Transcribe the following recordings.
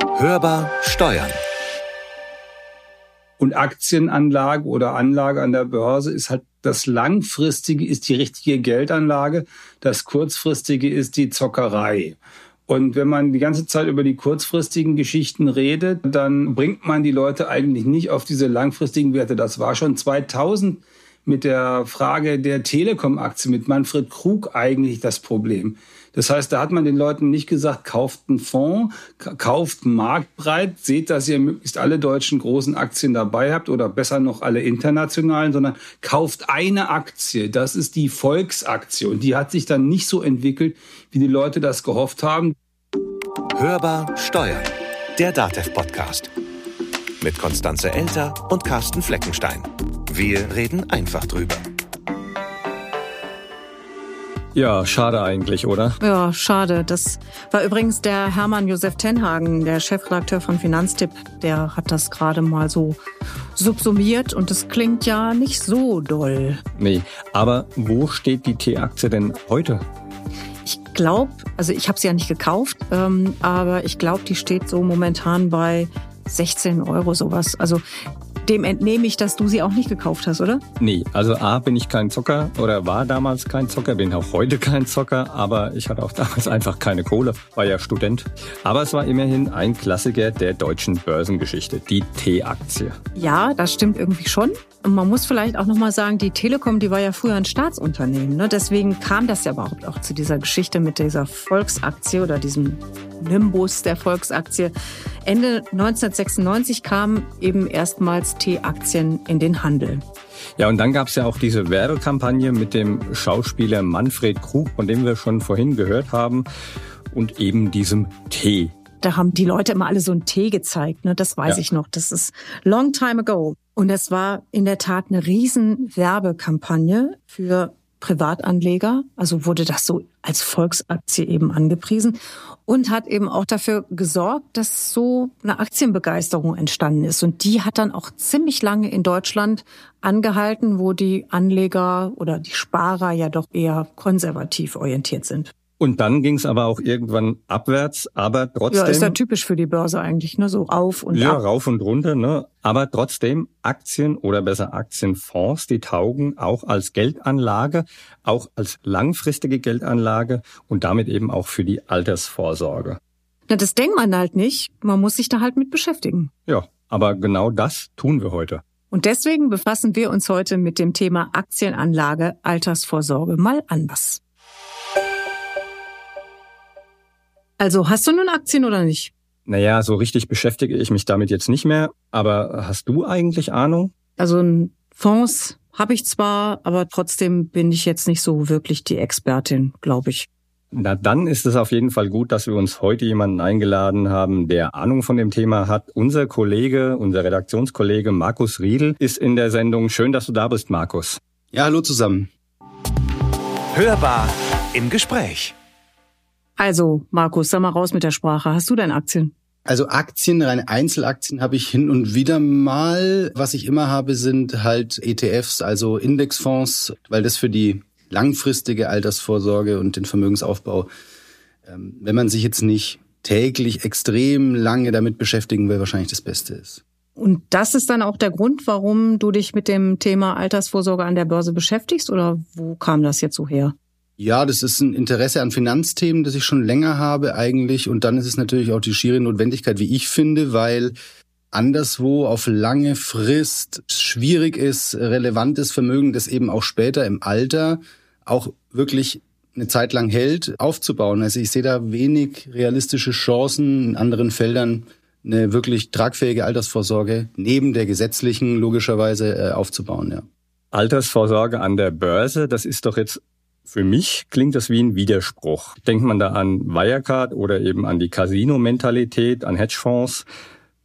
Hörbar Steuern. Und Aktienanlage oder Anlage an der Börse ist halt das langfristige ist die richtige Geldanlage, das kurzfristige ist die Zockerei. Und wenn man die ganze Zeit über die kurzfristigen Geschichten redet, dann bringt man die Leute eigentlich nicht auf diese langfristigen Werte. Das war schon 2000 mit der Frage der Telekom-Aktie mit Manfred Krug eigentlich das Problem. Das heißt, da hat man den Leuten nicht gesagt, kauft einen Fonds, kauft marktbreit, seht, dass ihr möglichst alle deutschen großen Aktien dabei habt oder besser noch alle internationalen, sondern kauft eine Aktie. Das ist die Volksaktie. Und die hat sich dann nicht so entwickelt, wie die Leute das gehofft haben. Hörbar Steuern. Der DATEV-Podcast. Mit Konstanze Elter und Carsten Fleckenstein. Wir reden einfach drüber. Ja, schade eigentlich, oder? Ja, schade. Das war übrigens der Hermann Josef Tenhagen, der Chefredakteur von Finanztipp. Der hat das gerade mal so subsumiert und das klingt ja nicht so doll. Nee, aber wo steht die T-Aktie denn heute? Ich glaube, also ich habe sie ja nicht gekauft, ähm, aber ich glaube, die steht so momentan bei 16 Euro sowas. Also dem entnehme ich, dass du sie auch nicht gekauft hast, oder? Nee, also A bin ich kein Zocker oder war damals kein Zocker, bin auch heute kein Zocker, aber ich hatte auch damals einfach keine Kohle, war ja Student. Aber es war immerhin ein Klassiker der deutschen Börsengeschichte, die T-Aktie. Ja, das stimmt irgendwie schon. Man muss vielleicht auch nochmal sagen, die Telekom, die war ja früher ein Staatsunternehmen. Ne? Deswegen kam das ja überhaupt auch zu dieser Geschichte mit dieser Volksaktie oder diesem Nimbus der Volksaktie. Ende 1996 kamen eben erstmals T-Aktien in den Handel. Ja, und dann gab es ja auch diese Werbekampagne mit dem Schauspieler Manfred Krug, von dem wir schon vorhin gehört haben, und eben diesem T. Da haben die Leute immer alle so einen Tee gezeigt, ne? Das weiß ja. ich noch. Das ist long time ago. Und es war in der Tat eine riesen Werbekampagne für Privatanleger. Also wurde das so als Volksaktie eben angepriesen und hat eben auch dafür gesorgt, dass so eine Aktienbegeisterung entstanden ist. Und die hat dann auch ziemlich lange in Deutschland angehalten, wo die Anleger oder die Sparer ja doch eher konservativ orientiert sind. Und dann ging es aber auch irgendwann abwärts, aber trotzdem. Ja, ist ja typisch für die Börse eigentlich, ne? So auf und ja, ab. Ja, rauf und runter, ne? Aber trotzdem Aktien oder besser Aktienfonds, die taugen auch als Geldanlage, auch als langfristige Geldanlage und damit eben auch für die Altersvorsorge. Na, das denkt man halt nicht. Man muss sich da halt mit beschäftigen. Ja, aber genau das tun wir heute. Und deswegen befassen wir uns heute mit dem Thema Aktienanlage, Altersvorsorge mal anders. Also hast du nun Aktien oder nicht? Naja, so richtig beschäftige ich mich damit jetzt nicht mehr. Aber hast du eigentlich Ahnung? Also Fonds habe ich zwar, aber trotzdem bin ich jetzt nicht so wirklich die Expertin, glaube ich. Na, dann ist es auf jeden Fall gut, dass wir uns heute jemanden eingeladen haben, der Ahnung von dem Thema hat. Unser Kollege, unser Redaktionskollege Markus Riedel ist in der Sendung. Schön, dass du da bist, Markus. Ja, hallo zusammen. Hörbar im Gespräch. Also, Markus, sag mal raus mit der Sprache. Hast du denn Aktien? Also Aktien, reine Einzelaktien habe ich hin und wieder mal. Was ich immer habe, sind halt ETFs, also Indexfonds, weil das für die langfristige Altersvorsorge und den Vermögensaufbau, ähm, wenn man sich jetzt nicht täglich extrem lange damit beschäftigen will, wahrscheinlich das Beste ist. Und das ist dann auch der Grund, warum du dich mit dem Thema Altersvorsorge an der Börse beschäftigst oder wo kam das jetzt so her? Ja, das ist ein Interesse an Finanzthemen, das ich schon länger habe eigentlich. Und dann ist es natürlich auch die schiere Notwendigkeit, wie ich finde, weil anderswo auf lange Frist schwierig ist, relevantes Vermögen, das eben auch später im Alter auch wirklich eine Zeit lang hält, aufzubauen. Also ich sehe da wenig realistische Chancen in anderen Feldern eine wirklich tragfähige Altersvorsorge neben der gesetzlichen logischerweise äh, aufzubauen, ja. Altersvorsorge an der Börse, das ist doch jetzt für mich klingt das wie ein Widerspruch. Denkt man da an Wirecard oder eben an die Casino-Mentalität, an Hedgefonds,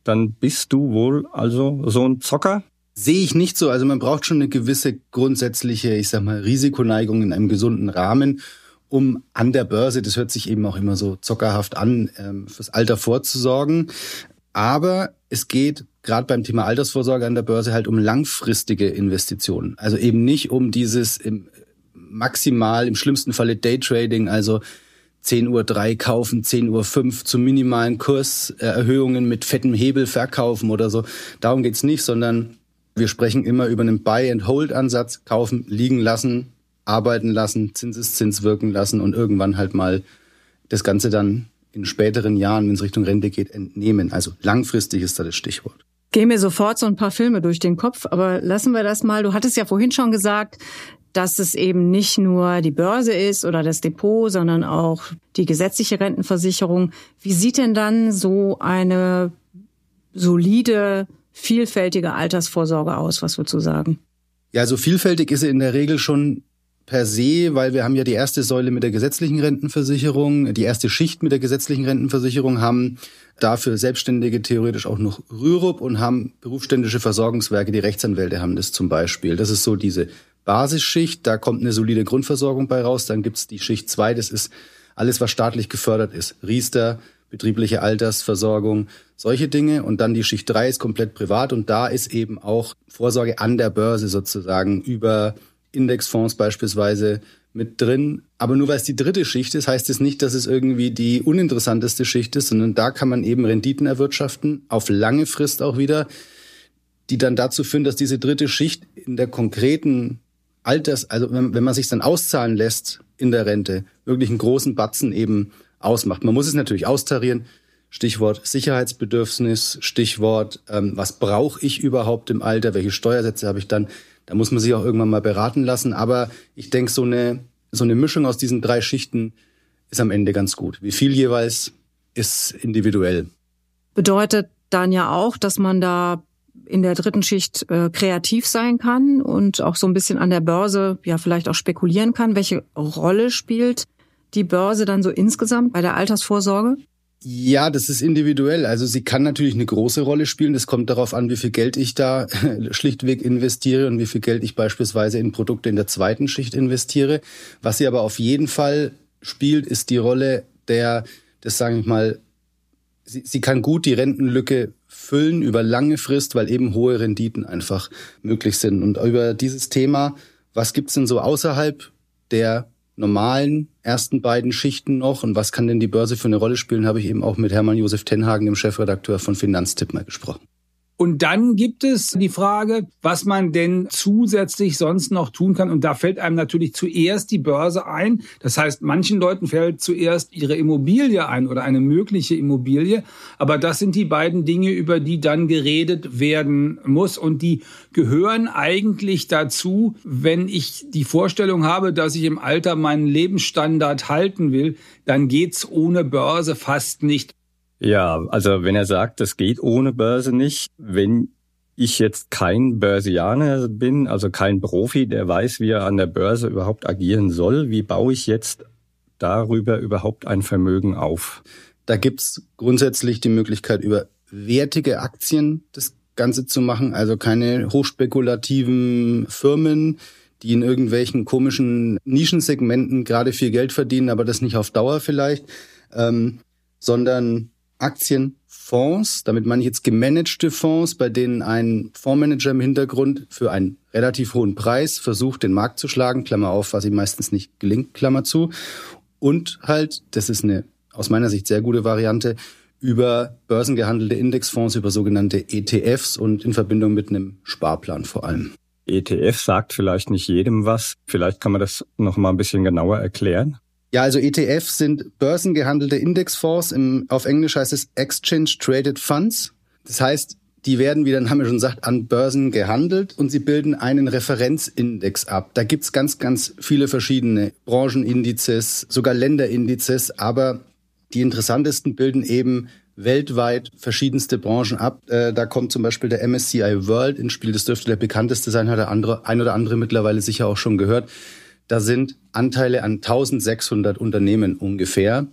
dann bist du wohl also so ein Zocker? Sehe ich nicht so. Also man braucht schon eine gewisse grundsätzliche, ich sag mal, Risikoneigung in einem gesunden Rahmen, um an der Börse, das hört sich eben auch immer so zockerhaft an, ähm, fürs Alter vorzusorgen. Aber es geht gerade beim Thema Altersvorsorge an der Börse halt um langfristige Investitionen. Also eben nicht um dieses im maximal im schlimmsten Falle Daytrading, also 10 Uhr 3 kaufen, 10 Uhr 5 zu minimalen Kurserhöhungen mit fettem Hebel verkaufen oder so. Darum geht's nicht, sondern wir sprechen immer über einen Buy-and-Hold-Ansatz, kaufen, liegen lassen, arbeiten lassen, Zinseszins wirken lassen und irgendwann halt mal das Ganze dann in späteren Jahren, wenn es Richtung Rente geht, entnehmen. Also langfristig ist da das Stichwort. Gehen mir sofort so ein paar Filme durch den Kopf, aber lassen wir das mal. Du hattest ja vorhin schon gesagt, dass es eben nicht nur die Börse ist oder das Depot, sondern auch die gesetzliche Rentenversicherung. Wie sieht denn dann so eine solide, vielfältige Altersvorsorge aus? Was würdest du sagen? Ja, so vielfältig ist sie in der Regel schon per se, weil wir haben ja die erste Säule mit der gesetzlichen Rentenversicherung, die erste Schicht mit der gesetzlichen Rentenversicherung, haben dafür Selbstständige theoretisch auch noch Rürup und haben berufsständische Versorgungswerke, die Rechtsanwälte haben das zum Beispiel. Das ist so diese Basisschicht, da kommt eine solide Grundversorgung bei raus. Dann gibt's die Schicht zwei, das ist alles, was staatlich gefördert ist. Riester, betriebliche Altersversorgung, solche Dinge. Und dann die Schicht drei ist komplett privat und da ist eben auch Vorsorge an der Börse sozusagen über Indexfonds beispielsweise mit drin. Aber nur weil es die dritte Schicht ist, heißt es nicht, dass es irgendwie die uninteressanteste Schicht ist, sondern da kann man eben Renditen erwirtschaften, auf lange Frist auch wieder, die dann dazu führen, dass diese dritte Schicht in der konkreten Alters, also wenn, wenn man sich dann auszahlen lässt in der Rente, wirklich einen großen Batzen eben ausmacht. Man muss es natürlich austarieren. Stichwort Sicherheitsbedürfnis, Stichwort, ähm, was brauche ich überhaupt im Alter, welche Steuersätze habe ich dann. Da muss man sich auch irgendwann mal beraten lassen. Aber ich denke, so eine, so eine Mischung aus diesen drei Schichten ist am Ende ganz gut. Wie viel jeweils ist individuell. Bedeutet dann ja auch, dass man da in der dritten Schicht äh, kreativ sein kann und auch so ein bisschen an der Börse ja vielleicht auch spekulieren kann. Welche Rolle spielt die Börse dann so insgesamt bei der Altersvorsorge? Ja, das ist individuell. Also sie kann natürlich eine große Rolle spielen. Das kommt darauf an, wie viel Geld ich da schlichtweg investiere und wie viel Geld ich beispielsweise in Produkte in der zweiten Schicht investiere. Was sie aber auf jeden Fall spielt, ist die Rolle der, das sage ich mal, sie, sie kann gut die Rentenlücke füllen über lange Frist, weil eben hohe Renditen einfach möglich sind. Und über dieses Thema, was gibt's denn so außerhalb der normalen ersten beiden Schichten noch und was kann denn die Börse für eine Rolle spielen, habe ich eben auch mit Hermann Josef Tenhagen, dem Chefredakteur von Finanztipp, mal gesprochen. Und dann gibt es die Frage, was man denn zusätzlich sonst noch tun kann. Und da fällt einem natürlich zuerst die Börse ein. Das heißt, manchen Leuten fällt zuerst ihre Immobilie ein oder eine mögliche Immobilie. Aber das sind die beiden Dinge, über die dann geredet werden muss. Und die gehören eigentlich dazu, wenn ich die Vorstellung habe, dass ich im Alter meinen Lebensstandard halten will, dann geht's ohne Börse fast nicht. Ja, also wenn er sagt, das geht ohne Börse nicht, wenn ich jetzt kein Börsianer bin, also kein Profi, der weiß, wie er an der Börse überhaupt agieren soll, wie baue ich jetzt darüber überhaupt ein Vermögen auf? Da gibt's grundsätzlich die Möglichkeit, über wertige Aktien das Ganze zu machen, also keine hochspekulativen Firmen, die in irgendwelchen komischen Nischensegmenten gerade viel Geld verdienen, aber das nicht auf Dauer vielleicht, ähm, sondern Aktienfonds, damit meine ich jetzt gemanagte Fonds, bei denen ein Fondsmanager im Hintergrund für einen relativ hohen Preis versucht, den Markt zu schlagen, Klammer auf, was ihm meistens nicht gelingt, Klammer zu. Und halt, das ist eine aus meiner Sicht sehr gute Variante, über börsengehandelte Indexfonds, über sogenannte ETFs und in Verbindung mit einem Sparplan vor allem. ETF sagt vielleicht nicht jedem was. Vielleicht kann man das noch mal ein bisschen genauer erklären. Ja, also ETFs sind börsengehandelte Indexfonds. Im, auf Englisch heißt es Exchange Traded Funds. Das heißt, die werden, wie der Name schon sagt, an Börsen gehandelt und sie bilden einen Referenzindex ab. Da gibt's ganz, ganz viele verschiedene Branchenindizes, sogar Länderindizes, aber die interessantesten bilden eben weltweit verschiedenste Branchen ab. Äh, da kommt zum Beispiel der MSCI World ins Spiel. Das dürfte der bekannteste sein, hat der andere, ein oder andere mittlerweile sicher auch schon gehört. Da sind Anteile an 1600 Unternehmen ungefähr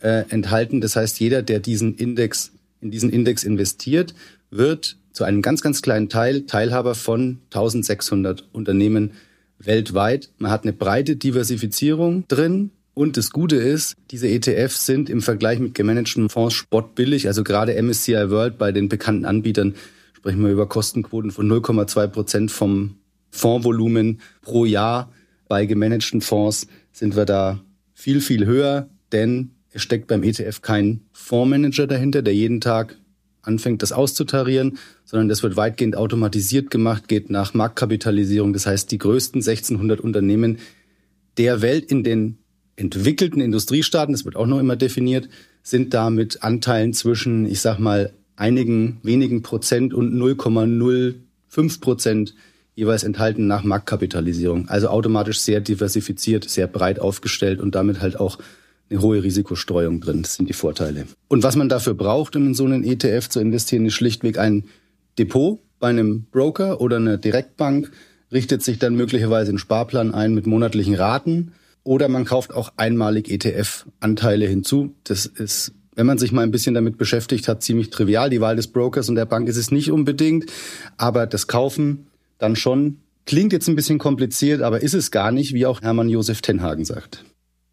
äh, enthalten. Das heißt, jeder, der diesen Index, in diesen Index investiert, wird zu einem ganz, ganz kleinen Teil Teilhaber von 1600 Unternehmen weltweit. Man hat eine breite Diversifizierung drin. Und das Gute ist, diese ETFs sind im Vergleich mit gemanagten Fonds spottbillig. Also gerade MSCI World bei den bekannten Anbietern sprechen wir über Kostenquoten von 0,2 Prozent vom Fondsvolumen pro Jahr. Bei gemanagten Fonds sind wir da viel, viel höher. denn es steckt beim ETF kein Fondsmanager dahinter, der jeden Tag anfängt, das auszutarieren, sondern das wird weitgehend automatisiert gemacht, geht nach Marktkapitalisierung. Das heißt, die größten 1600 Unternehmen der Welt in den entwickelten Industriestaaten, das wird auch noch immer definiert, sind da mit Anteilen zwischen, ich sag mal, einigen wenigen Prozent und 0,05 Prozent jeweils enthalten nach Marktkapitalisierung. Also automatisch sehr diversifiziert, sehr breit aufgestellt und damit halt auch eine hohe Risikostreuung drin. Das sind die Vorteile. Und was man dafür braucht, um in so einen ETF zu investieren, ist schlichtweg ein Depot bei einem Broker oder einer Direktbank, richtet sich dann möglicherweise einen Sparplan ein mit monatlichen Raten oder man kauft auch einmalig ETF-Anteile hinzu. Das ist, wenn man sich mal ein bisschen damit beschäftigt hat, ziemlich trivial. Die Wahl des Brokers und der Bank ist es nicht unbedingt, aber das Kaufen dann schon. Klingt jetzt ein bisschen kompliziert, aber ist es gar nicht, wie auch Hermann Josef Tenhagen sagt.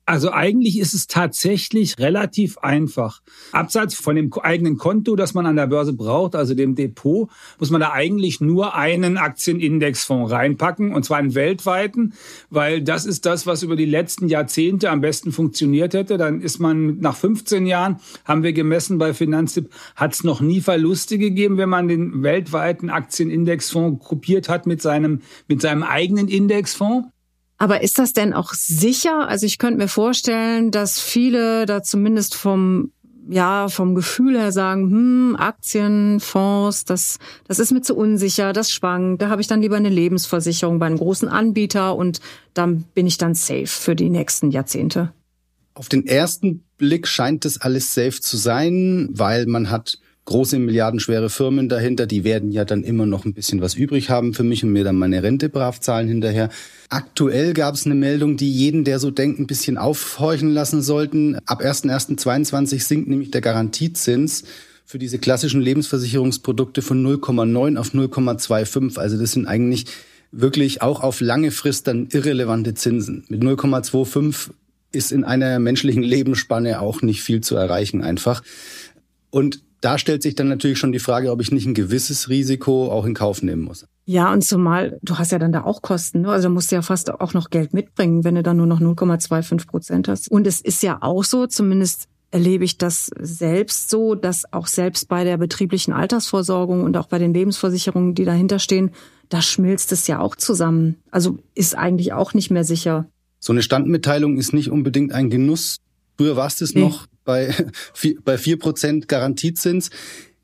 Also eigentlich ist es tatsächlich relativ einfach. Abseits von dem eigenen Konto, das man an der Börse braucht, also dem Depot, muss man da eigentlich nur einen Aktienindexfonds reinpacken, und zwar einen weltweiten, weil das ist das, was über die letzten Jahrzehnte am besten funktioniert hätte. Dann ist man nach 15 Jahren, haben wir gemessen bei Finanztipp, hat es noch nie Verluste gegeben, wenn man den weltweiten Aktienindexfonds kopiert hat mit seinem, mit seinem eigenen Indexfonds. Aber ist das denn auch sicher? Also ich könnte mir vorstellen, dass viele da zumindest vom ja, vom Gefühl her sagen, hm, Aktien, Fonds, das, das ist mir zu unsicher, das schwankt. Da habe ich dann lieber eine Lebensversicherung bei einem großen Anbieter und dann bin ich dann safe für die nächsten Jahrzehnte. Auf den ersten Blick scheint das alles safe zu sein, weil man hat große milliardenschwere Firmen dahinter, die werden ja dann immer noch ein bisschen was übrig haben für mich und mir dann meine Rente brav zahlen hinterher. Aktuell gab es eine Meldung, die jeden, der so denkt, ein bisschen aufhorchen lassen sollten. Ab 1.1.22 sinkt nämlich der Garantiezins für diese klassischen Lebensversicherungsprodukte von 0,9 auf 0,25. Also das sind eigentlich wirklich auch auf lange Frist dann irrelevante Zinsen. Mit 0,25 ist in einer menschlichen Lebensspanne auch nicht viel zu erreichen einfach. Und da stellt sich dann natürlich schon die Frage, ob ich nicht ein gewisses Risiko auch in Kauf nehmen muss. Ja, und zumal, du hast ja dann da auch Kosten, ne? also musst du ja fast auch noch Geld mitbringen, wenn du dann nur noch 0,25 Prozent hast. Und es ist ja auch so, zumindest erlebe ich das selbst so, dass auch selbst bei der betrieblichen Altersvorsorgung und auch bei den Lebensversicherungen, die dahinter stehen, da schmilzt es ja auch zusammen. Also ist eigentlich auch nicht mehr sicher. So eine Standmitteilung ist nicht unbedingt ein Genuss. Früher war es das nee. noch bei, bei vier Prozent Garantiezins.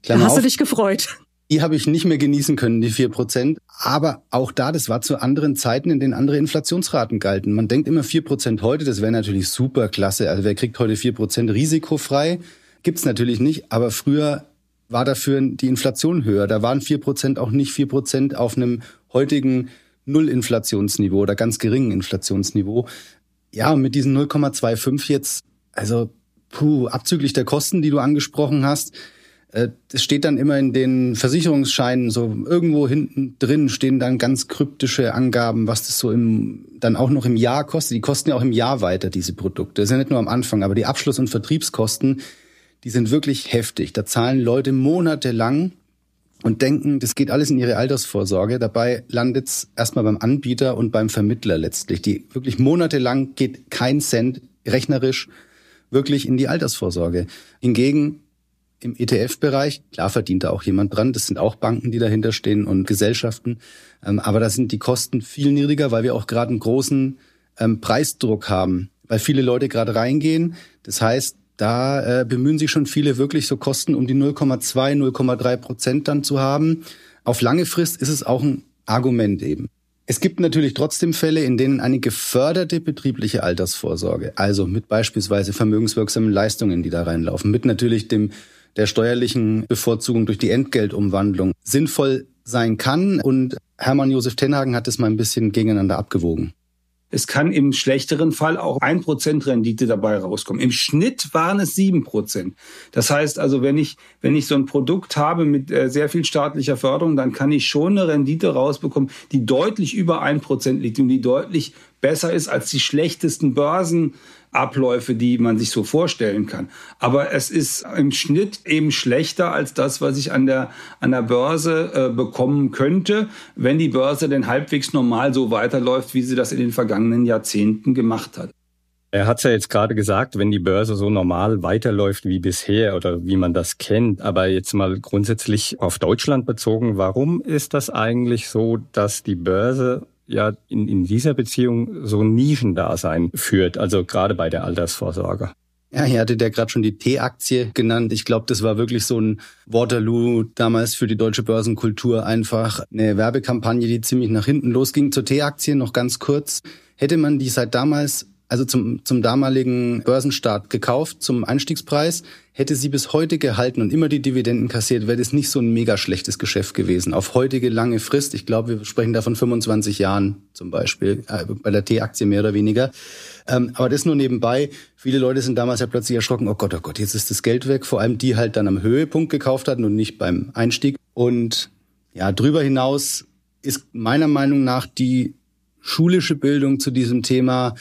Klammer da hast auf, du dich gefreut. Die habe ich nicht mehr genießen können, die vier Prozent. Aber auch da, das war zu anderen Zeiten, in denen andere Inflationsraten galten. Man denkt immer vier Prozent heute, das wäre natürlich super klasse. Also wer kriegt heute vier Prozent risikofrei? Gibt's natürlich nicht. Aber früher war dafür die Inflation höher. Da waren vier Prozent auch nicht vier Prozent auf einem heutigen Null-Inflationsniveau oder ganz geringen Inflationsniveau. Ja, und mit diesen 0,25 jetzt, also puh, abzüglich der Kosten, die du angesprochen hast, äh, es steht dann immer in den Versicherungsscheinen, so irgendwo hinten drin stehen dann ganz kryptische Angaben, was das so im, dann auch noch im Jahr kostet. Die kosten ja auch im Jahr weiter, diese Produkte. Das ist ja nicht nur am Anfang, aber die Abschluss- und Vertriebskosten, die sind wirklich heftig. Da zahlen Leute monatelang und denken, das geht alles in ihre Altersvorsorge. Dabei landet es erstmal beim Anbieter und beim Vermittler letztlich. Die wirklich monatelang geht kein Cent rechnerisch wirklich in die Altersvorsorge. Hingegen im ETF-Bereich, klar verdient da auch jemand dran, das sind auch Banken, die dahinter stehen und Gesellschaften, ähm, aber da sind die Kosten viel niedriger, weil wir auch gerade einen großen ähm, Preisdruck haben, weil viele Leute gerade reingehen. Das heißt, da äh, bemühen sich schon viele wirklich so Kosten um die 0,2, 0,3 Prozent dann zu haben. Auf lange Frist ist es auch ein Argument eben. Es gibt natürlich trotzdem Fälle, in denen eine geförderte betriebliche Altersvorsorge, also mit beispielsweise vermögenswirksamen Leistungen, die da reinlaufen, mit natürlich dem der steuerlichen Bevorzugung durch die Entgeltumwandlung sinnvoll sein kann. Und Hermann Josef Tenhagen hat es mal ein bisschen gegeneinander abgewogen. Es kann im schlechteren Fall auch ein Prozent Rendite dabei rauskommen. Im Schnitt waren es sieben Prozent. Das heißt also, wenn ich, wenn ich so ein Produkt habe mit äh, sehr viel staatlicher Förderung, dann kann ich schon eine Rendite rausbekommen, die deutlich über ein Prozent liegt und die deutlich besser ist als die schlechtesten Börsen, Abläufe, die man sich so vorstellen kann. Aber es ist im Schnitt eben schlechter als das, was ich an der, an der Börse äh, bekommen könnte, wenn die Börse denn halbwegs normal so weiterläuft, wie sie das in den vergangenen Jahrzehnten gemacht hat. Er hat ja jetzt gerade gesagt, wenn die Börse so normal weiterläuft wie bisher oder wie man das kennt, aber jetzt mal grundsätzlich auf Deutschland bezogen, warum ist das eigentlich so, dass die Börse ja in, in dieser Beziehung so ein Nischendasein führt, also gerade bei der Altersvorsorge? Ja, hier hatte der gerade schon die T-Aktie genannt. Ich glaube, das war wirklich so ein Waterloo damals für die deutsche Börsenkultur einfach eine Werbekampagne, die ziemlich nach hinten losging. Zur T-Aktie noch ganz kurz. Hätte man die seit damals also zum, zum damaligen Börsenstart gekauft, zum Einstiegspreis, hätte sie bis heute gehalten und immer die Dividenden kassiert, wäre das nicht so ein mega schlechtes Geschäft gewesen. Auf heutige lange Frist, ich glaube, wir sprechen da von 25 Jahren zum Beispiel, äh, bei der T-Aktie mehr oder weniger. Ähm, aber das nur nebenbei. Viele Leute sind damals ja plötzlich erschrocken, oh Gott, oh Gott, jetzt ist das Geld weg. Vor allem die halt dann am Höhepunkt gekauft hatten und nicht beim Einstieg. Und ja, drüber hinaus ist meiner Meinung nach die schulische Bildung zu diesem Thema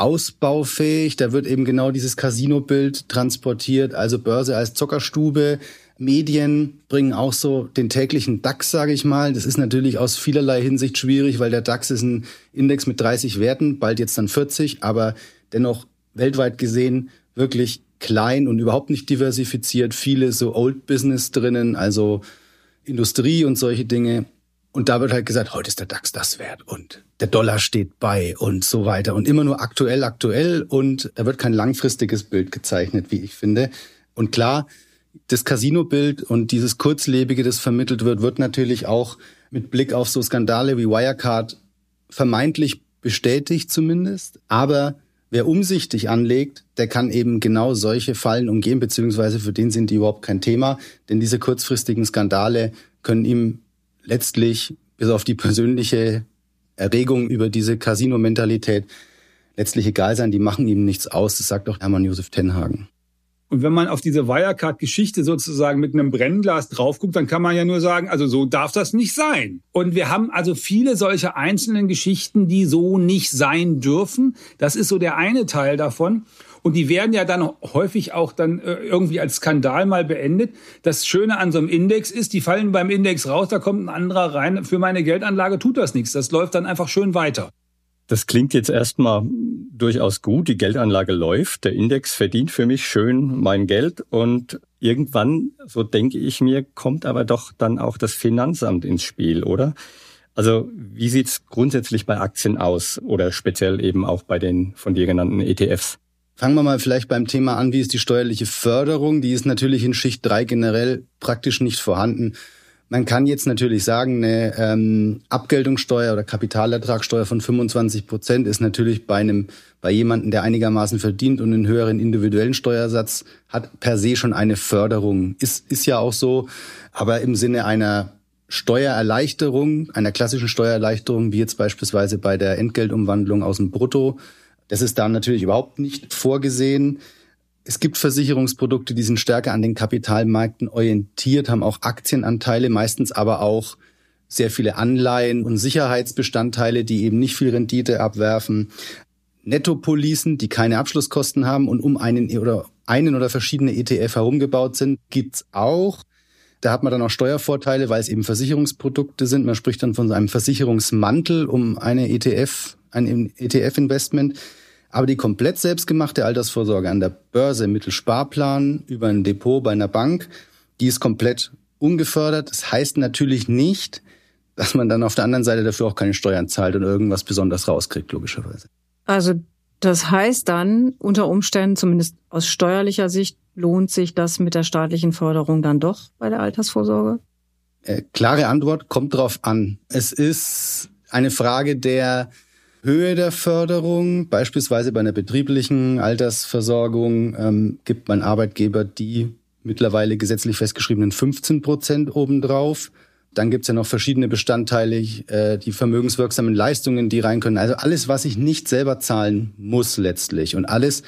ausbaufähig. Da wird eben genau dieses Casino-Bild transportiert, also Börse als Zockerstube. Medien bringen auch so den täglichen DAX, sage ich mal. Das ist natürlich aus vielerlei Hinsicht schwierig, weil der DAX ist ein Index mit 30 Werten, bald jetzt dann 40, aber dennoch weltweit gesehen wirklich klein und überhaupt nicht diversifiziert. Viele so Old Business drinnen, also Industrie und solche Dinge. Und da wird halt gesagt, heute ist der DAX das wert und der Dollar steht bei und so weiter. Und immer nur aktuell, aktuell. Und da wird kein langfristiges Bild gezeichnet, wie ich finde. Und klar, das Casino-Bild und dieses Kurzlebige, das vermittelt wird, wird natürlich auch mit Blick auf so Skandale wie Wirecard vermeintlich bestätigt zumindest. Aber wer umsichtig anlegt, der kann eben genau solche Fallen umgehen, beziehungsweise für den sind die überhaupt kein Thema. Denn diese kurzfristigen Skandale können ihm letztlich bis auf die persönliche Erregung über diese Casino-Mentalität letztlich egal sein. Die machen ihm nichts aus. Das sagt auch Hermann Josef Tenhagen. Und wenn man auf diese Wirecard-Geschichte sozusagen mit einem Brennglas drauf guckt, dann kann man ja nur sagen, also so darf das nicht sein. Und wir haben also viele solche einzelnen Geschichten, die so nicht sein dürfen. Das ist so der eine Teil davon. Und die werden ja dann häufig auch dann äh, irgendwie als Skandal mal beendet. Das Schöne an so einem Index ist, die fallen beim Index raus, da kommt ein anderer rein. Für meine Geldanlage tut das nichts. Das läuft dann einfach schön weiter. Das klingt jetzt erstmal durchaus gut. Die Geldanlage läuft. Der Index verdient für mich schön mein Geld. Und irgendwann, so denke ich mir, kommt aber doch dann auch das Finanzamt ins Spiel, oder? Also wie sieht's grundsätzlich bei Aktien aus oder speziell eben auch bei den von dir genannten ETFs? Fangen wir mal vielleicht beim Thema an, wie ist die steuerliche Förderung? Die ist natürlich in Schicht 3 generell praktisch nicht vorhanden. Man kann jetzt natürlich sagen, eine ähm, Abgeltungssteuer oder Kapitalertragssteuer von 25 Prozent ist natürlich bei einem, bei jemandem, der einigermaßen verdient und einen höheren individuellen Steuersatz hat, per se schon eine Förderung. Ist, ist ja auch so. Aber im Sinne einer Steuererleichterung, einer klassischen Steuererleichterung, wie jetzt beispielsweise bei der Entgeltumwandlung aus dem Brutto, das ist da natürlich überhaupt nicht vorgesehen. Es gibt Versicherungsprodukte, die sind stärker an den Kapitalmärkten orientiert, haben auch Aktienanteile, meistens aber auch sehr viele Anleihen und Sicherheitsbestandteile, die eben nicht viel Rendite abwerfen. Nettopolicen, die keine Abschlusskosten haben und um einen oder einen oder verschiedene ETF herumgebaut sind, gibt's auch. Da hat man dann auch Steuervorteile, weil es eben Versicherungsprodukte sind. Man spricht dann von einem Versicherungsmantel um eine ETF, ein ETF-Investment. Aber die komplett selbstgemachte Altersvorsorge an der Börse mittels Sparplan über ein Depot bei einer Bank, die ist komplett ungefördert. Das heißt natürlich nicht, dass man dann auf der anderen Seite dafür auch keine Steuern zahlt und irgendwas besonders rauskriegt, logischerweise. Also das heißt dann unter Umständen, zumindest aus steuerlicher Sicht, lohnt sich das mit der staatlichen Förderung dann doch bei der Altersvorsorge? Äh, klare Antwort kommt drauf an. Es ist eine Frage der Höhe der Förderung, beispielsweise bei einer betrieblichen Altersversorgung, ähm, gibt mein Arbeitgeber die mittlerweile gesetzlich festgeschriebenen 15 Prozent obendrauf. Dann gibt's ja noch verschiedene Bestandteile, äh, die vermögenswirksamen Leistungen, die rein können. Also alles, was ich nicht selber zahlen muss letztlich und alles,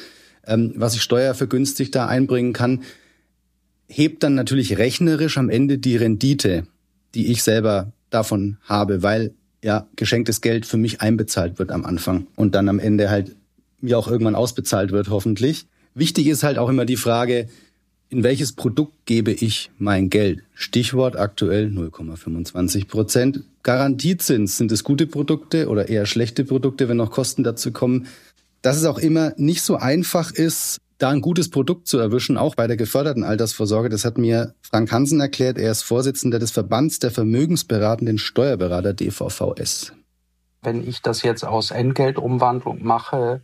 ähm, was ich steuervergünstigt da einbringen kann, hebt dann natürlich rechnerisch am Ende die Rendite, die ich selber davon habe, weil ja geschenktes Geld für mich einbezahlt wird am Anfang und dann am Ende halt mir auch irgendwann ausbezahlt wird, hoffentlich. Wichtig ist halt auch immer die Frage, in welches Produkt gebe ich mein Geld? Stichwort aktuell 0,25 Prozent. Garantiezins, sind es gute Produkte oder eher schlechte Produkte, wenn noch Kosten dazu kommen? dass es auch immer nicht so einfach ist, da ein gutes Produkt zu erwischen, auch bei der geförderten Altersvorsorge. Das hat mir Frank Hansen erklärt. Er ist Vorsitzender des Verbands der vermögensberatenden Steuerberater DVVS. Wenn ich das jetzt aus Entgeltumwandlung mache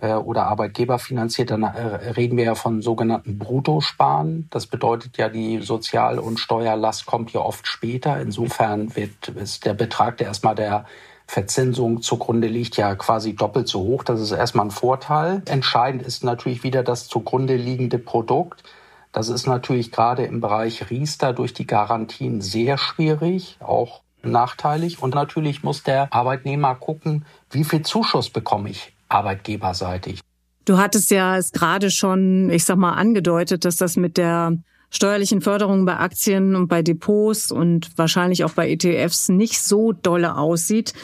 äh, oder Arbeitgeber finanziert, dann äh, reden wir ja von sogenannten Bruttosparen. Das bedeutet ja, die Sozial- und Steuerlast kommt ja oft später. Insofern wird ist der Betrag, der erstmal der Verzinsung zugrunde liegt, ja quasi doppelt so hoch. Das ist erstmal ein Vorteil. Entscheidend ist natürlich wieder das zugrunde liegende Produkt. Das ist natürlich gerade im Bereich Riester durch die Garantien sehr schwierig, auch nachteilig. Und natürlich muss der Arbeitnehmer gucken, wie viel Zuschuss bekomme ich arbeitgeberseitig. Du hattest ja es gerade schon, ich sag mal, angedeutet, dass das mit der steuerlichen Förderung bei Aktien und bei Depots und wahrscheinlich auch bei ETFs nicht so dolle aussieht.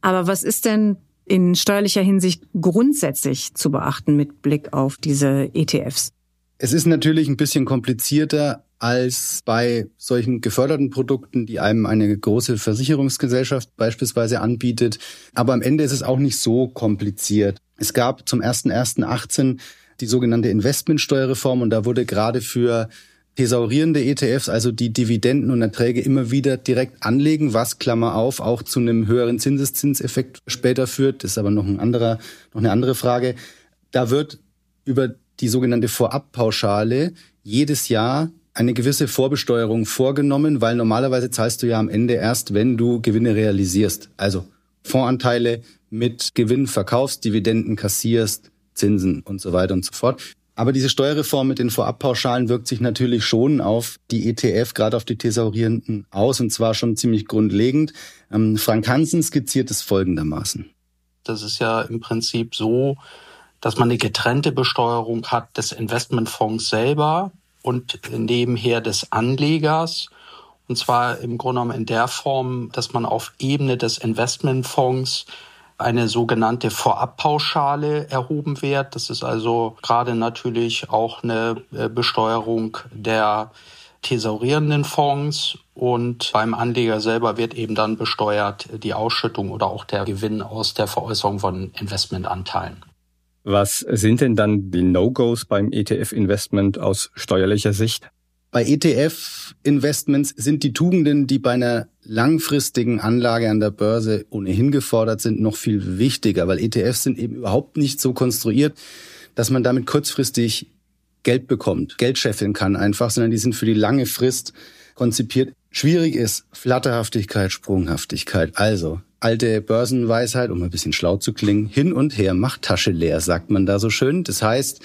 Aber was ist denn in steuerlicher Hinsicht grundsätzlich zu beachten mit Blick auf diese ETFs? Es ist natürlich ein bisschen komplizierter als bei solchen geförderten Produkten, die einem eine große Versicherungsgesellschaft beispielsweise anbietet. Aber am Ende ist es auch nicht so kompliziert. Es gab zum 1.1.18 die sogenannte Investmentsteuerreform und da wurde gerade für thesaurierende ETFs, also die Dividenden und Erträge immer wieder direkt anlegen, was Klammer auf auch zu einem höheren Zinseszinseffekt später führt. Das ist aber noch ein anderer, noch eine andere Frage. Da wird über die sogenannte Vorabpauschale jedes Jahr eine gewisse Vorbesteuerung vorgenommen, weil normalerweise zahlst du ja am Ende erst, wenn du Gewinne realisierst. Also Fondsanteile mit Gewinn verkaufst, Dividenden kassierst, Zinsen und so weiter und so fort. Aber diese Steuerreform mit den Vorabpauschalen wirkt sich natürlich schon auf die ETF, gerade auf die Thesaurierenden aus, und zwar schon ziemlich grundlegend. Ähm, Frank Hansen skizziert es folgendermaßen. Das ist ja im Prinzip so, dass man eine getrennte Besteuerung hat des Investmentfonds selber und nebenher des Anlegers. Und zwar im Grunde genommen in der Form, dass man auf Ebene des Investmentfonds eine sogenannte Vorabpauschale erhoben wird. Das ist also gerade natürlich auch eine äh, Besteuerung der thesaurierenden Fonds und beim Anleger selber wird eben dann besteuert die Ausschüttung oder auch der Gewinn aus der Veräußerung von Investmentanteilen. Was sind denn dann die No-Gos beim ETF-Investment aus steuerlicher Sicht? Bei ETF-Investments sind die Tugenden, die bei einer langfristigen Anlage an der Börse ohnehin gefordert sind, noch viel wichtiger, weil ETFs sind eben überhaupt nicht so konstruiert, dass man damit kurzfristig Geld bekommt, Geld scheffeln kann einfach, sondern die sind für die lange Frist konzipiert. Schwierig ist Flatterhaftigkeit, Sprunghaftigkeit. Also alte Börsenweisheit, um ein bisschen schlau zu klingen, hin und her macht Tasche leer, sagt man da so schön. Das heißt,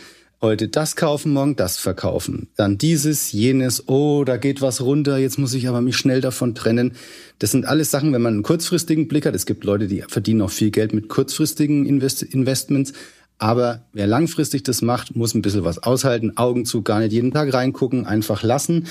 heute das kaufen, morgen das verkaufen. Dann dieses, jenes, oh, da geht was runter, jetzt muss ich aber mich schnell davon trennen. Das sind alles Sachen, wenn man einen kurzfristigen Blick hat. Es gibt Leute, die verdienen auch viel Geld mit kurzfristigen Invest Investments. Aber wer langfristig das macht, muss ein bisschen was aushalten, Augen zu, gar nicht jeden Tag reingucken, einfach lassen.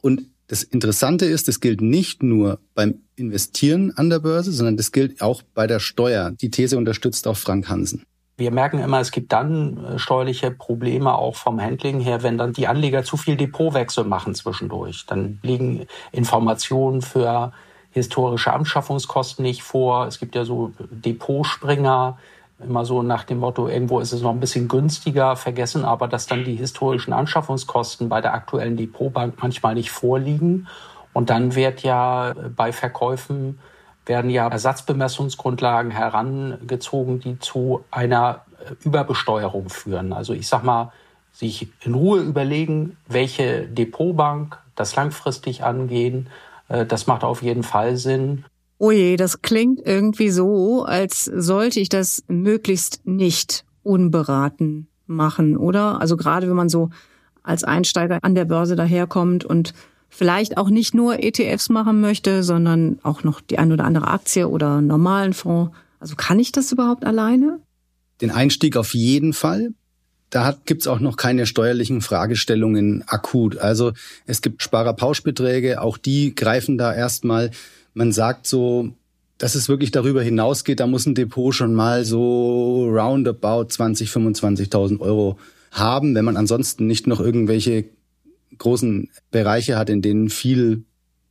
Und das Interessante ist, das gilt nicht nur beim Investieren an der Börse, sondern das gilt auch bei der Steuer. Die These unterstützt auch Frank Hansen. Wir merken immer, es gibt dann äh, steuerliche Probleme auch vom Handling her, wenn dann die Anleger zu viel Depotwechsel machen zwischendurch. Dann liegen Informationen für historische Anschaffungskosten nicht vor. Es gibt ja so Depotspringer, immer so nach dem Motto, irgendwo ist es noch ein bisschen günstiger, vergessen aber, dass dann die historischen Anschaffungskosten bei der aktuellen Depotbank manchmal nicht vorliegen. Und dann wird ja bei Verkäufen werden ja Ersatzbemessungsgrundlagen herangezogen, die zu einer äh, Überbesteuerung führen. Also ich sag mal, sich in Ruhe überlegen, welche Depotbank das langfristig angehen. Äh, das macht auf jeden Fall Sinn. Oh je, das klingt irgendwie so, als sollte ich das möglichst nicht unberaten machen, oder? Also gerade wenn man so als Einsteiger an der Börse daherkommt und vielleicht auch nicht nur ETFs machen möchte, sondern auch noch die ein oder andere Aktie oder normalen Fonds. Also kann ich das überhaupt alleine? Den Einstieg auf jeden Fall. Da gibt es auch noch keine steuerlichen Fragestellungen akut. Also es gibt Sparerpauschbeträge, auch die greifen da erstmal. Man sagt so, dass es wirklich darüber hinausgeht, da muss ein Depot schon mal so roundabout 20, 25.000 Euro haben, wenn man ansonsten nicht noch irgendwelche großen Bereiche hat, in denen viel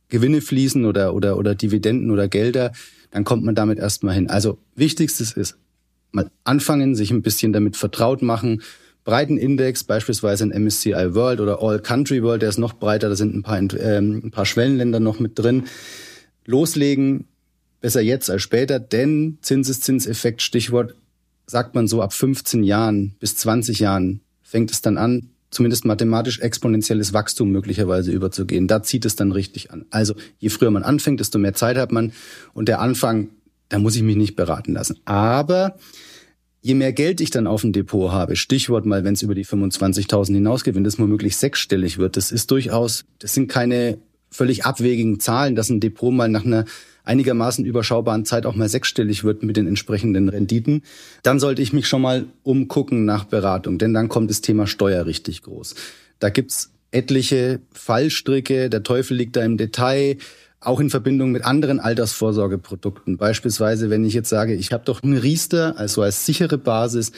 Gewinne fließen oder, oder, oder Dividenden oder Gelder, dann kommt man damit erstmal hin. Also wichtigstes ist mal anfangen, sich ein bisschen damit vertraut machen. Breiten Index, beispielsweise ein MSCI World oder All Country World, der ist noch breiter, da sind ein paar, äh, ein paar Schwellenländer noch mit drin. Loslegen, besser jetzt als später, denn Zinseszinseffekt, Stichwort, sagt man so ab 15 Jahren bis 20 Jahren fängt es dann an, zumindest mathematisch exponentielles Wachstum möglicherweise überzugehen. Da zieht es dann richtig an. Also je früher man anfängt, desto mehr Zeit hat man. Und der Anfang, da muss ich mich nicht beraten lassen. Aber je mehr Geld ich dann auf dem Depot habe, Stichwort mal, wenn es über die 25.000 hinausgeht, wenn das womöglich sechsstellig wird, das ist durchaus, das sind keine völlig abwegigen Zahlen, dass ein Depot mal nach einer einigermaßen überschaubaren Zeit auch mal sechsstellig wird mit den entsprechenden Renditen, dann sollte ich mich schon mal umgucken nach Beratung, denn dann kommt das Thema Steuer richtig groß. Da gibt's etliche Fallstricke, der Teufel liegt da im Detail, auch in Verbindung mit anderen Altersvorsorgeprodukten. Beispielsweise, wenn ich jetzt sage, ich habe doch einen Riester, also als sichere Basis,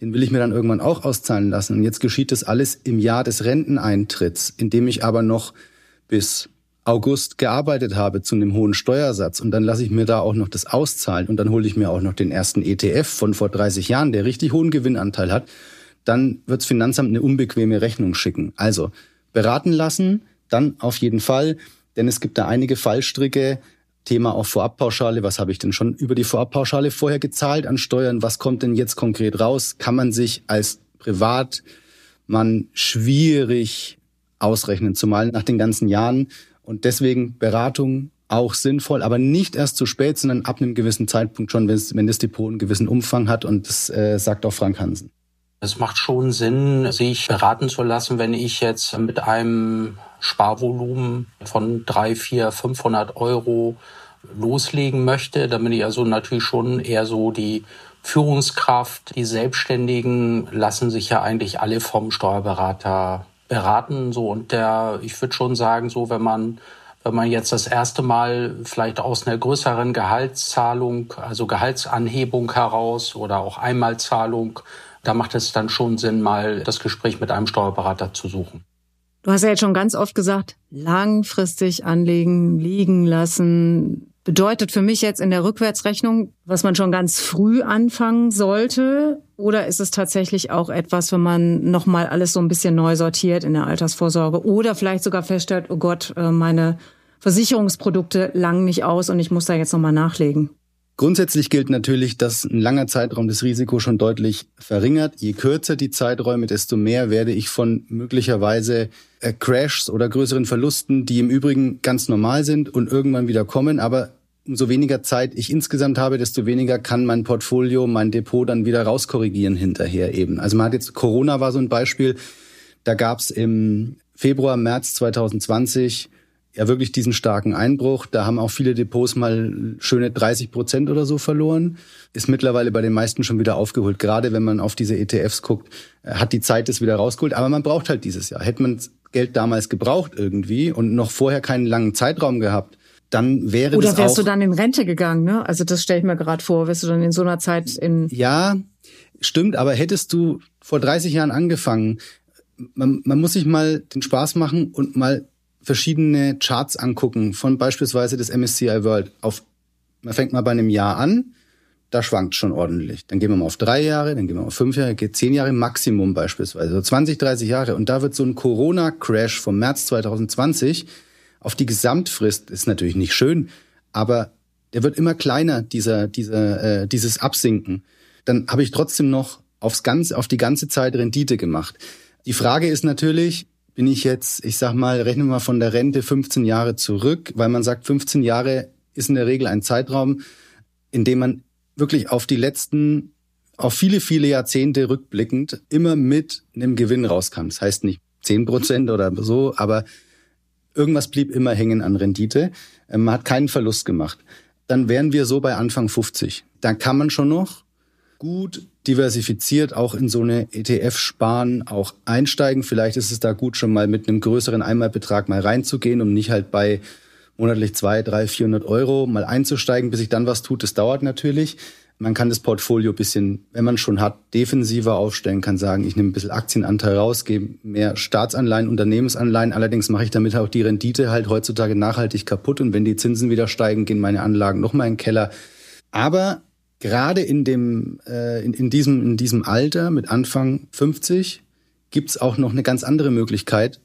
den will ich mir dann irgendwann auch auszahlen lassen. Und jetzt geschieht das alles im Jahr des Renteneintritts, indem ich aber noch bis August gearbeitet habe zu einem hohen Steuersatz und dann lasse ich mir da auch noch das auszahlen und dann hole ich mir auch noch den ersten ETF von vor 30 Jahren, der richtig hohen Gewinnanteil hat, dann wirds Finanzamt eine unbequeme Rechnung schicken. Also beraten lassen, dann auf jeden Fall, denn es gibt da einige Fallstricke. Thema auch Vorabpauschale. Was habe ich denn schon über die Vorabpauschale vorher gezahlt an Steuern? Was kommt denn jetzt konkret raus? Kann man sich als Privatmann schwierig ausrechnen, zumal nach den ganzen Jahren und deswegen Beratung auch sinnvoll, aber nicht erst zu spät, sondern ab einem gewissen Zeitpunkt schon, wenn das Depot einen gewissen Umfang hat. Und das äh, sagt auch Frank Hansen. Es macht schon Sinn, sich beraten zu lassen, wenn ich jetzt mit einem Sparvolumen von drei, vier, 500 Euro loslegen möchte. Dann bin ich also natürlich schon eher so die Führungskraft. Die Selbstständigen lassen sich ja eigentlich alle vom Steuerberater beraten. So und der, ich würde schon sagen, so wenn man wenn man jetzt das erste Mal vielleicht aus einer größeren Gehaltszahlung, also Gehaltsanhebung heraus oder auch Einmalzahlung, da macht es dann schon Sinn, mal das Gespräch mit einem Steuerberater zu suchen. Du hast ja jetzt schon ganz oft gesagt, langfristig anlegen, liegen lassen, bedeutet für mich jetzt in der Rückwärtsrechnung, was man schon ganz früh anfangen sollte? Oder ist es tatsächlich auch etwas, wenn man nochmal alles so ein bisschen neu sortiert in der Altersvorsorge oder vielleicht sogar feststellt, oh Gott, äh, meine Versicherungsprodukte langen nicht aus und ich muss da jetzt nochmal nachlegen? Grundsätzlich gilt natürlich, dass ein langer Zeitraum das Risiko schon deutlich verringert. Je kürzer die Zeiträume, desto mehr werde ich von möglicherweise äh, Crashs oder größeren Verlusten, die im Übrigen ganz normal sind und irgendwann wieder kommen, aber umso weniger Zeit ich insgesamt habe, desto weniger kann mein Portfolio, mein Depot dann wieder rauskorrigieren hinterher eben. Also man hat jetzt, Corona war so ein Beispiel, da gab es im Februar, März 2020 ja wirklich diesen starken Einbruch. Da haben auch viele Depots mal schöne 30 Prozent oder so verloren. Ist mittlerweile bei den meisten schon wieder aufgeholt. Gerade wenn man auf diese ETFs guckt, äh, hat die Zeit das wieder rausgeholt. Aber man braucht halt dieses Jahr. Hätte man Geld damals gebraucht irgendwie und noch vorher keinen langen Zeitraum gehabt, dann wäre Oder das wärst auch, du dann in Rente gegangen, ne? Also das stelle ich mir gerade vor. Wärst du dann in so einer Zeit in... Ja, stimmt. Aber hättest du vor 30 Jahren angefangen, man, man muss sich mal den Spaß machen und mal verschiedene Charts angucken von beispielsweise des MSCI World auf, man fängt mal bei einem Jahr an, da schwankt schon ordentlich. Dann gehen wir mal auf drei Jahre, dann gehen wir auf fünf Jahre, geht zehn Jahre Maximum beispielsweise, so 20, 30 Jahre. Und da wird so ein Corona-Crash vom März 2020 auf die Gesamtfrist, ist natürlich nicht schön, aber der wird immer kleiner, dieser, dieser, äh, dieses Absinken. Dann habe ich trotzdem noch aufs ganze, auf die ganze Zeit Rendite gemacht. Die Frage ist natürlich, bin ich jetzt, ich sag mal, rechnen wir mal von der Rente 15 Jahre zurück, weil man sagt, 15 Jahre ist in der Regel ein Zeitraum, in dem man wirklich auf die letzten, auf viele, viele Jahrzehnte rückblickend immer mit einem Gewinn rauskam. Das heißt nicht 10 Prozent oder so, aber irgendwas blieb immer hängen an Rendite. Ähm, man hat keinen Verlust gemacht. Dann wären wir so bei Anfang 50. Da kann man schon noch gut diversifiziert auch in so eine ETF-Sparen auch einsteigen. Vielleicht ist es da gut, schon mal mit einem größeren Einmalbetrag mal reinzugehen, um nicht halt bei monatlich zwei, drei, vierhundert Euro mal einzusteigen, bis sich dann was tut. Das dauert natürlich. Man kann das Portfolio bisschen, wenn man schon hat, defensiver aufstellen, kann sagen, ich nehme ein bisschen Aktienanteil raus, gebe mehr Staatsanleihen, Unternehmensanleihen. Allerdings mache ich damit auch die Rendite halt heutzutage nachhaltig kaputt. Und wenn die Zinsen wieder steigen, gehen meine Anlagen noch mal in den Keller. Aber gerade in dem äh, in, in diesem in diesem Alter mit Anfang 50 gibt's auch noch eine ganz andere Möglichkeit,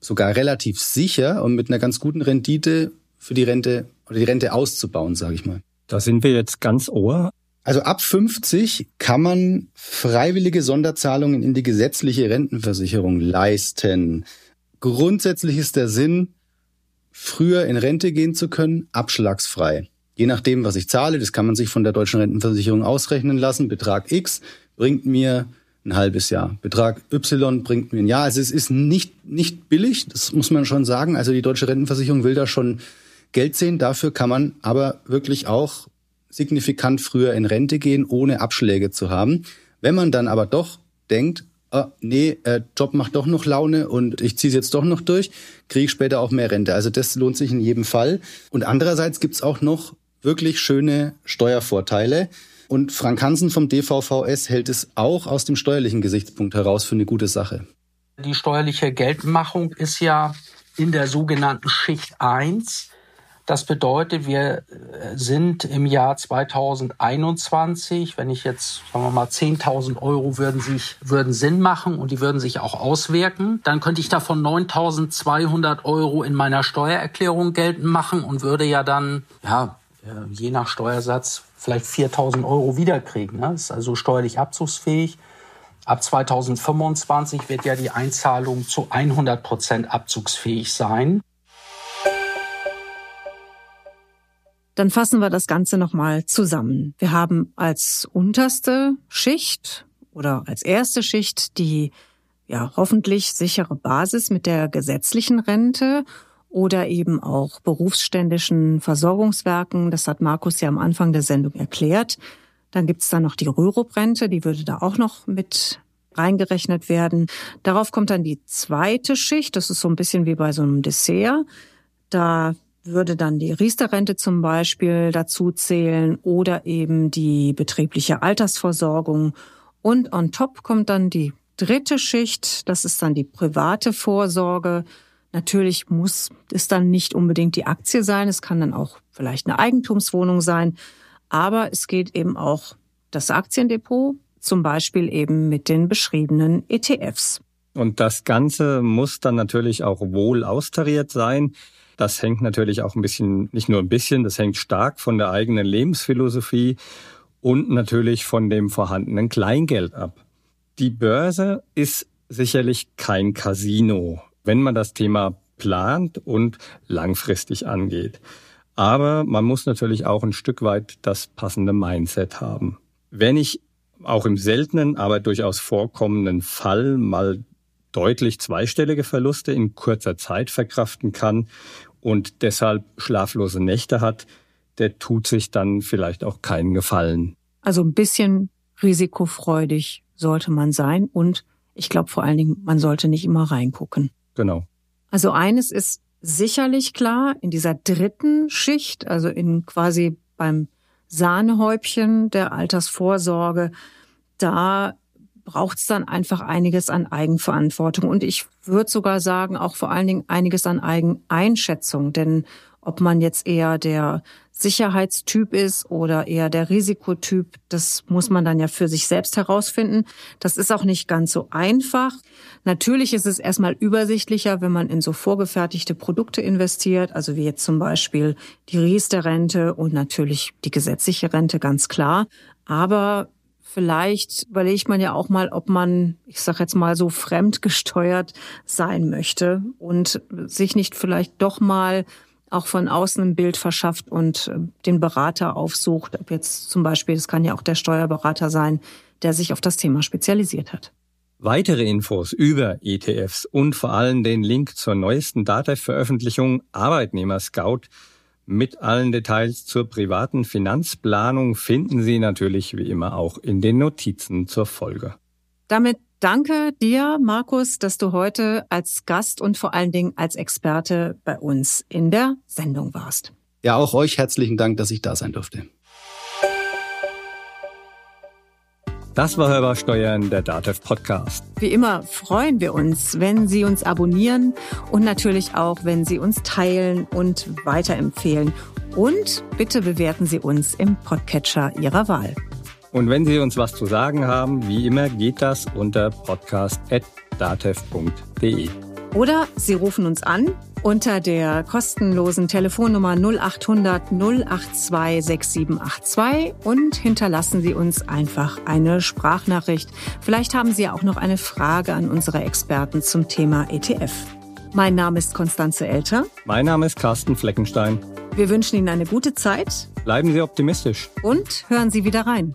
sogar relativ sicher und mit einer ganz guten Rendite für die Rente oder die Rente auszubauen, sage ich mal. Da sind wir jetzt ganz ohr. Also ab 50 kann man freiwillige Sonderzahlungen in die gesetzliche Rentenversicherung leisten. Grundsätzlich ist der Sinn, früher in Rente gehen zu können, abschlagsfrei. Je nachdem, was ich zahle, das kann man sich von der deutschen Rentenversicherung ausrechnen lassen. Betrag X bringt mir ein halbes Jahr. Betrag Y bringt mir ein Jahr. Also es ist nicht, nicht billig, das muss man schon sagen. Also die deutsche Rentenversicherung will da schon Geld sehen. Dafür kann man aber wirklich auch signifikant früher in Rente gehen, ohne Abschläge zu haben. Wenn man dann aber doch denkt, oh, nee, äh, Job macht doch noch Laune und ich ziehe es jetzt doch noch durch, kriege ich später auch mehr Rente. Also das lohnt sich in jedem Fall. Und andererseits gibt's auch noch wirklich schöne Steuervorteile. Und Frank Hansen vom DVVS hält es auch aus dem steuerlichen Gesichtspunkt heraus für eine gute Sache. Die steuerliche Geltmachung ist ja in der sogenannten Schicht 1. Das bedeutet, wir äh, sind im Jahr 2021, wenn ich jetzt, sagen wir mal, 10.000 Euro würden sich, würden Sinn machen und die würden sich auch auswirken, dann könnte ich davon 9.200 Euro in meiner Steuererklärung geltend machen und würde ja dann, ja, je nach Steuersatz vielleicht 4000 Euro wiederkriegen. Ne? Das ist also steuerlich abzugsfähig. Ab 2025 wird ja die Einzahlung zu 100 Prozent abzugsfähig sein. Dann fassen wir das Ganze nochmal zusammen. Wir haben als unterste Schicht oder als erste Schicht die ja hoffentlich sichere Basis mit der gesetzlichen Rente oder eben auch berufsständischen Versorgungswerken. Das hat Markus ja am Anfang der Sendung erklärt. Dann gibt's da noch die Rürup-Rente, die würde da auch noch mit reingerechnet werden. Darauf kommt dann die zweite Schicht, das ist so ein bisschen wie bei so einem Dessert. Da würde dann die Riester-Rente zum Beispiel dazu zählen oder eben die betriebliche Altersversorgung. Und on top kommt dann die dritte Schicht, das ist dann die private Vorsorge. Natürlich muss es dann nicht unbedingt die Aktie sein, es kann dann auch vielleicht eine Eigentumswohnung sein, aber es geht eben auch das Aktiendepot, zum Beispiel eben mit den beschriebenen ETFs. Und das Ganze muss dann natürlich auch wohl austariert sein. Das hängt natürlich auch ein bisschen, nicht nur ein bisschen, das hängt stark von der eigenen Lebensphilosophie und natürlich von dem vorhandenen Kleingeld ab. Die Börse ist sicherlich kein Casino wenn man das Thema plant und langfristig angeht. Aber man muss natürlich auch ein Stück weit das passende Mindset haben. Wenn ich auch im seltenen, aber durchaus vorkommenden Fall mal deutlich zweistellige Verluste in kurzer Zeit verkraften kann und deshalb schlaflose Nächte hat, der tut sich dann vielleicht auch keinen Gefallen. Also ein bisschen risikofreudig sollte man sein und ich glaube vor allen Dingen, man sollte nicht immer reingucken. Genau. Also eines ist sicherlich klar, in dieser dritten Schicht, also in quasi beim Sahnehäubchen der Altersvorsorge, da braucht es dann einfach einiges an Eigenverantwortung. Und ich würde sogar sagen, auch vor allen Dingen einiges an Eigeneinschätzung. Denn ob man jetzt eher der Sicherheitstyp ist oder eher der Risikotyp, das muss man dann ja für sich selbst herausfinden. Das ist auch nicht ganz so einfach. Natürlich ist es erstmal übersichtlicher, wenn man in so vorgefertigte Produkte investiert, also wie jetzt zum Beispiel die Riester-Rente und natürlich die gesetzliche Rente, ganz klar. Aber vielleicht überlegt man ja auch mal, ob man, ich sag jetzt mal so fremdgesteuert sein möchte und sich nicht vielleicht doch mal auch von außen ein Bild verschafft und äh, den Berater aufsucht, ob jetzt zum Beispiel, das kann ja auch der Steuerberater sein, der sich auf das Thema spezialisiert hat. Weitere Infos über ETFs und vor allem den Link zur neuesten Data-Veröffentlichung Arbeitnehmer Scout mit allen Details zur privaten Finanzplanung finden Sie natürlich wie immer auch in den Notizen zur Folge. Damit Danke dir, Markus, dass du heute als Gast und vor allen Dingen als Experte bei uns in der Sendung warst. Ja, auch euch herzlichen Dank, dass ich da sein durfte. Das war Hörbar Steuern, der DATEV Podcast. Wie immer freuen wir uns, wenn Sie uns abonnieren und natürlich auch, wenn Sie uns teilen und weiterempfehlen. Und bitte bewerten Sie uns im Podcatcher Ihrer Wahl. Und wenn Sie uns was zu sagen haben, wie immer geht das unter podcast.datev.de. Oder Sie rufen uns an unter der kostenlosen Telefonnummer 0800 082 6782 und hinterlassen Sie uns einfach eine Sprachnachricht. Vielleicht haben Sie auch noch eine Frage an unsere Experten zum Thema ETF. Mein Name ist Konstanze Elter. Mein Name ist Carsten Fleckenstein. Wir wünschen Ihnen eine gute Zeit. Bleiben Sie optimistisch. Und hören Sie wieder rein.